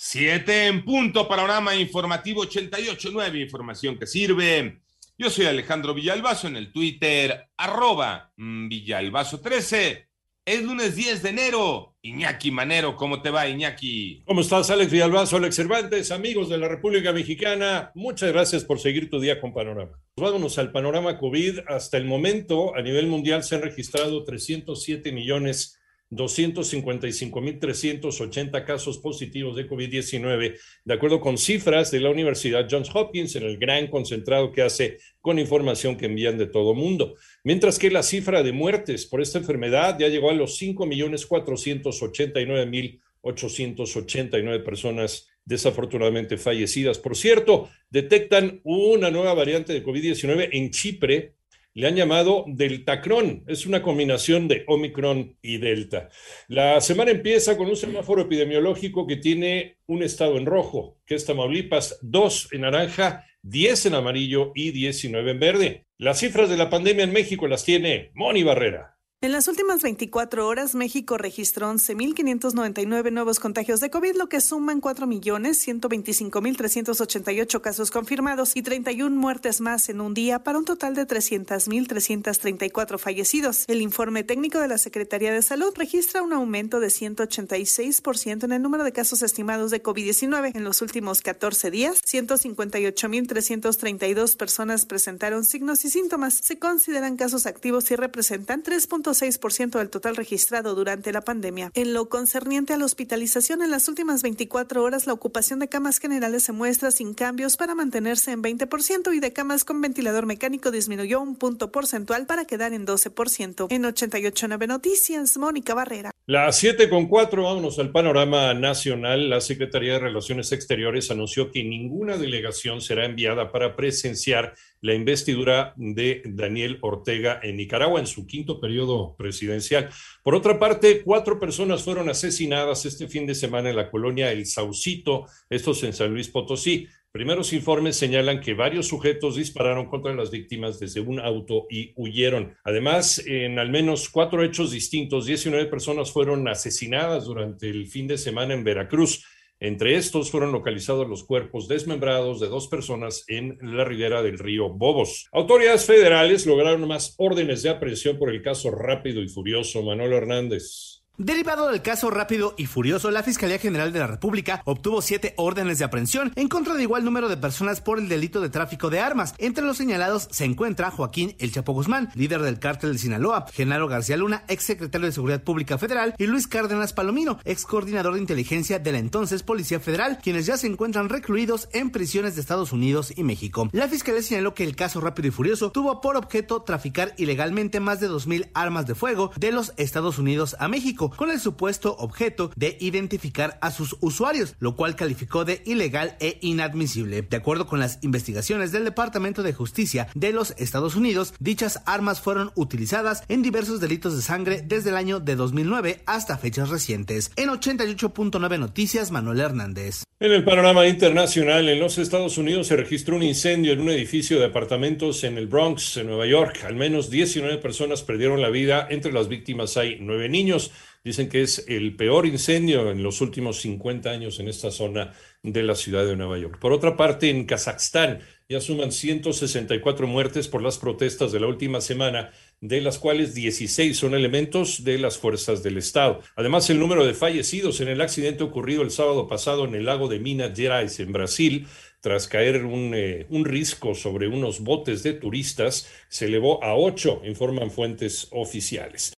Siete en punto, panorama informativo 88.9, información que sirve. Yo soy Alejandro Villalbazo en el Twitter, arroba mm, Villalbazo13. Es lunes 10 de enero. Iñaki Manero, ¿cómo te va, Iñaki? ¿Cómo estás, Alex Villalbazo, Alex Cervantes, amigos de la República Mexicana? Muchas gracias por seguir tu día con Panorama. Vámonos al panorama COVID. Hasta el momento, a nivel mundial, se han registrado 307 millones 255.380 casos positivos de COVID-19, de acuerdo con cifras de la Universidad Johns Hopkins en el gran concentrado que hace con información que envían de todo mundo. Mientras que la cifra de muertes por esta enfermedad ya llegó a los 5.489.889 personas desafortunadamente fallecidas. Por cierto, detectan una nueva variante de COVID-19 en Chipre le han llamado Deltacron. Es una combinación de Omicron y Delta. La semana empieza con un semáforo epidemiológico que tiene un estado en rojo, que es Tamaulipas, dos en naranja, 10 en amarillo y 19 en verde. Las cifras de la pandemia en México las tiene Moni Barrera. En las últimas 24 horas, México registró 11.599 nuevos contagios de COVID, lo que suman 4.125.388 casos confirmados y 31 muertes más en un día para un total de 300.334 fallecidos. El informe técnico de la Secretaría de Salud registra un aumento de 186% en el número de casos estimados de COVID-19. En los últimos 14 días, 158.332 personas presentaron signos y síntomas. Se consideran casos activos y representan 3. 6% del total registrado durante la pandemia. En lo concerniente a la hospitalización, en las últimas 24 horas la ocupación de camas generales se muestra sin cambios para mantenerse en 20% y de camas con ventilador mecánico disminuyó un punto porcentual para quedar en 12%. En 889 Noticias, Mónica Barrera. Las 7 con 4, vámonos al panorama nacional. La Secretaría de Relaciones Exteriores anunció que ninguna delegación será enviada para presenciar la investidura de Daniel Ortega en Nicaragua en su quinto periodo presidencial. Por otra parte, cuatro personas fueron asesinadas este fin de semana en la colonia El Saucito, estos en San Luis Potosí. Primeros informes señalan que varios sujetos dispararon contra las víctimas desde un auto y huyeron. Además, en al menos cuatro hechos distintos, 19 personas fueron asesinadas durante el fin de semana en Veracruz. Entre estos fueron localizados los cuerpos desmembrados de dos personas en la ribera del río Bobos. Autoridades federales lograron más órdenes de aprehensión por el caso rápido y furioso Manuel Hernández. Derivado del caso rápido y furioso, la Fiscalía General de la República obtuvo siete órdenes de aprehensión en contra de igual número de personas por el delito de tráfico de armas. Entre los señalados se encuentra Joaquín El Chapo Guzmán, líder del cártel de Sinaloa, Genaro García Luna, ex secretario de Seguridad Pública Federal, y Luis Cárdenas Palomino, ex coordinador de inteligencia de la entonces Policía Federal, quienes ya se encuentran recluidos en prisiones de Estados Unidos y México. La Fiscalía señaló que el caso rápido y furioso tuvo por objeto traficar ilegalmente más de 2.000 armas de fuego de los Estados Unidos a México, con el supuesto objeto de identificar a sus usuarios, lo cual calificó de ilegal e inadmisible. De acuerdo con las investigaciones del Departamento de Justicia de los Estados Unidos, dichas armas fueron utilizadas en diversos delitos de sangre desde el año de 2009 hasta fechas recientes. En 88.9 Noticias, Manuel Hernández. En el panorama internacional, en los Estados Unidos se registró un incendio en un edificio de apartamentos en el Bronx, en Nueva York. Al menos 19 personas perdieron la vida. Entre las víctimas hay nueve niños. Dicen que es el peor incendio en los últimos 50 años en esta zona de la ciudad de Nueva York. Por otra parte, en Kazajstán ya suman 164 muertes por las protestas de la última semana, de las cuales 16 son elementos de las fuerzas del Estado. Además, el número de fallecidos en el accidente ocurrido el sábado pasado en el lago de Minas Gerais, en Brasil, tras caer un, eh, un, risco sobre unos botes de turistas, se elevó a ocho, informan fuentes oficiales.